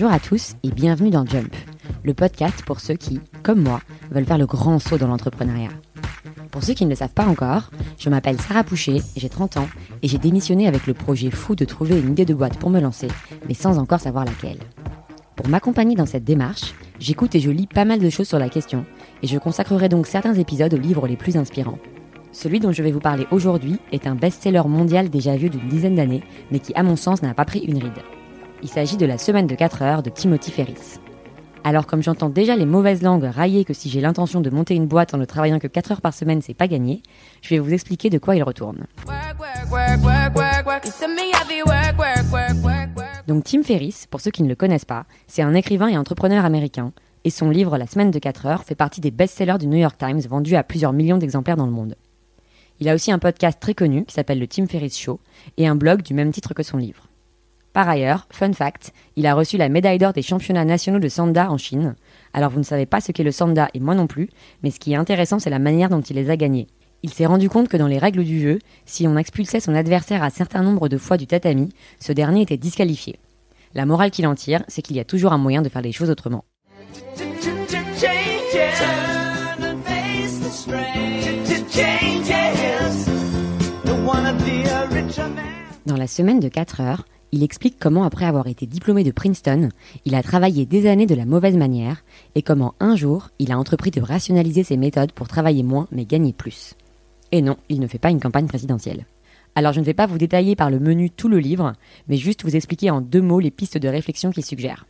Bonjour à tous et bienvenue dans Jump, le podcast pour ceux qui, comme moi, veulent faire le grand saut dans l'entrepreneuriat. Pour ceux qui ne le savent pas encore, je m'appelle Sarah Poucher, j'ai 30 ans et j'ai démissionné avec le projet fou de trouver une idée de boîte pour me lancer, mais sans encore savoir laquelle. Pour m'accompagner dans cette démarche, j'écoute et je lis pas mal de choses sur la question, et je consacrerai donc certains épisodes aux livres les plus inspirants. Celui dont je vais vous parler aujourd'hui est un best-seller mondial déjà vieux d'une dizaine d'années, mais qui à mon sens n'a pas pris une ride. Il s'agit de La semaine de 4 heures de Timothy Ferris. Alors comme j'entends déjà les mauvaises langues railler que si j'ai l'intention de monter une boîte en ne travaillant que 4 heures par semaine, c'est pas gagné, je vais vous expliquer de quoi il retourne. Donc Tim Ferriss, pour ceux qui ne le connaissent pas, c'est un écrivain et entrepreneur américain, et son livre La semaine de 4 heures fait partie des best-sellers du New York Times vendus à plusieurs millions d'exemplaires dans le monde. Il a aussi un podcast très connu qui s'appelle le Tim Ferriss Show et un blog du même titre que son livre. Par ailleurs, fun fact, il a reçu la médaille d'or des championnats nationaux de Sanda en Chine. Alors vous ne savez pas ce qu'est le Sanda et moi non plus, mais ce qui est intéressant c'est la manière dont il les a gagnés. Il s'est rendu compte que dans les règles du jeu, si on expulsait son adversaire un certain nombre de fois du tatami, ce dernier était disqualifié. La morale qu'il en tire, c'est qu'il y a toujours un moyen de faire les choses autrement. Dans la semaine de 4 heures, il explique comment, après avoir été diplômé de Princeton, il a travaillé des années de la mauvaise manière et comment un jour, il a entrepris de rationaliser ses méthodes pour travailler moins mais gagner plus. Et non, il ne fait pas une campagne présidentielle. Alors je ne vais pas vous détailler par le menu tout le livre, mais juste vous expliquer en deux mots les pistes de réflexion qu'il suggère.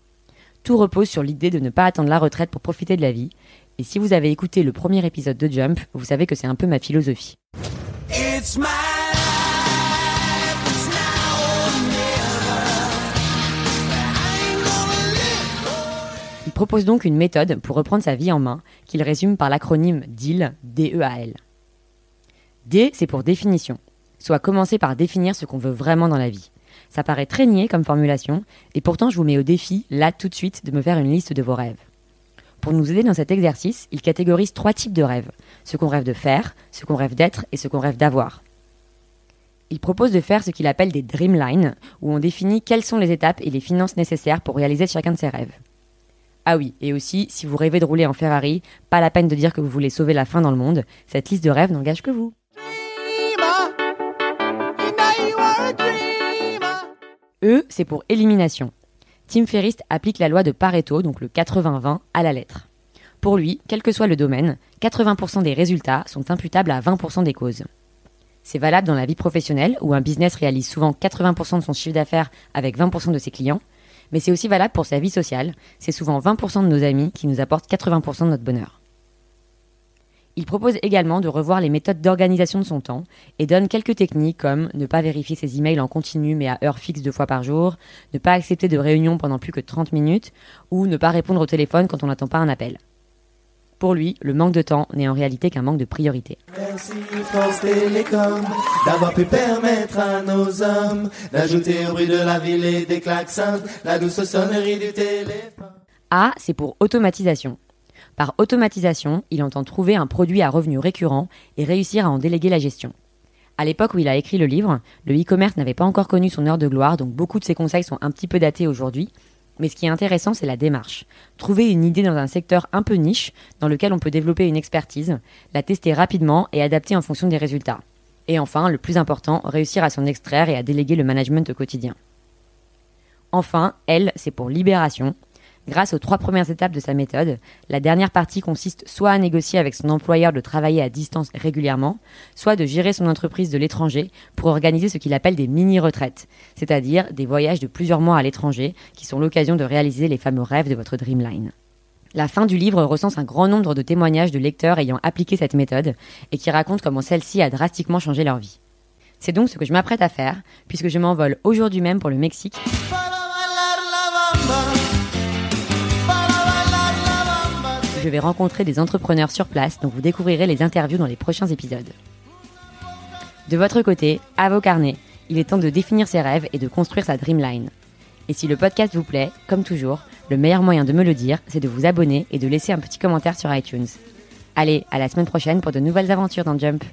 Tout repose sur l'idée de ne pas attendre la retraite pour profiter de la vie, et si vous avez écouté le premier épisode de Jump, vous savez que c'est un peu ma philosophie. Il propose donc une méthode pour reprendre sa vie en main, qu'il résume par l'acronyme DEAL, D-E-A-L. D, c'est pour définition, soit commencer par définir ce qu'on veut vraiment dans la vie. Ça paraît très niais comme formulation, et pourtant je vous mets au défi, là tout de suite, de me faire une liste de vos rêves. Pour nous aider dans cet exercice, il catégorise trois types de rêves. Ce qu'on rêve de faire, ce qu'on rêve d'être et ce qu'on rêve d'avoir. Il propose de faire ce qu'il appelle des dreamlines, où on définit quelles sont les étapes et les finances nécessaires pour réaliser chacun de ses rêves. Ah oui, et aussi, si vous rêvez de rouler en Ferrari, pas la peine de dire que vous voulez sauver la fin dans le monde, cette liste de rêves n'engage que vous. E, c'est pour élimination. Tim Ferriss applique la loi de Pareto, donc le 80-20, à la lettre. Pour lui, quel que soit le domaine, 80% des résultats sont imputables à 20% des causes. C'est valable dans la vie professionnelle, où un business réalise souvent 80% de son chiffre d'affaires avec 20% de ses clients, mais c'est aussi valable pour sa vie sociale, c'est souvent 20% de nos amis qui nous apportent 80% de notre bonheur. Il propose également de revoir les méthodes d'organisation de son temps et donne quelques techniques comme ne pas vérifier ses emails en continu mais à heure fixe deux fois par jour, ne pas accepter de réunions pendant plus que 30 minutes ou ne pas répondre au téléphone quand on n'attend pas un appel. Pour lui, le manque de temps n'est en réalité qu'un manque de priorité. Merci France Télécom d'avoir pu permettre à nos hommes d'ajouter au bruit de la ville et des klaxons la douce sonnerie du téléphone. A, c'est pour automatisation. Par automatisation, il entend trouver un produit à revenu récurrent et réussir à en déléguer la gestion. À l'époque où il a écrit le livre, le e-commerce n'avait pas encore connu son heure de gloire, donc beaucoup de ses conseils sont un petit peu datés aujourd'hui. Mais ce qui est intéressant, c'est la démarche. Trouver une idée dans un secteur un peu niche, dans lequel on peut développer une expertise, la tester rapidement et adapter en fonction des résultats. Et enfin, le plus important, réussir à s'en extraire et à déléguer le management au quotidien. Enfin, L, c'est pour libération. Grâce aux trois premières étapes de sa méthode, la dernière partie consiste soit à négocier avec son employeur de travailler à distance régulièrement, soit de gérer son entreprise de l'étranger pour organiser ce qu'il appelle des mini-retraites, c'est-à-dire des voyages de plusieurs mois à l'étranger qui sont l'occasion de réaliser les fameux rêves de votre Dreamline. La fin du livre recense un grand nombre de témoignages de lecteurs ayant appliqué cette méthode et qui racontent comment celle-ci a drastiquement changé leur vie. C'est donc ce que je m'apprête à faire, puisque je m'envole aujourd'hui même pour le Mexique je vais rencontrer des entrepreneurs sur place dont vous découvrirez les interviews dans les prochains épisodes. De votre côté, à vos carnets, il est temps de définir ses rêves et de construire sa dreamline. Et si le podcast vous plaît, comme toujours, le meilleur moyen de me le dire, c'est de vous abonner et de laisser un petit commentaire sur iTunes. Allez, à la semaine prochaine pour de nouvelles aventures dans Jump.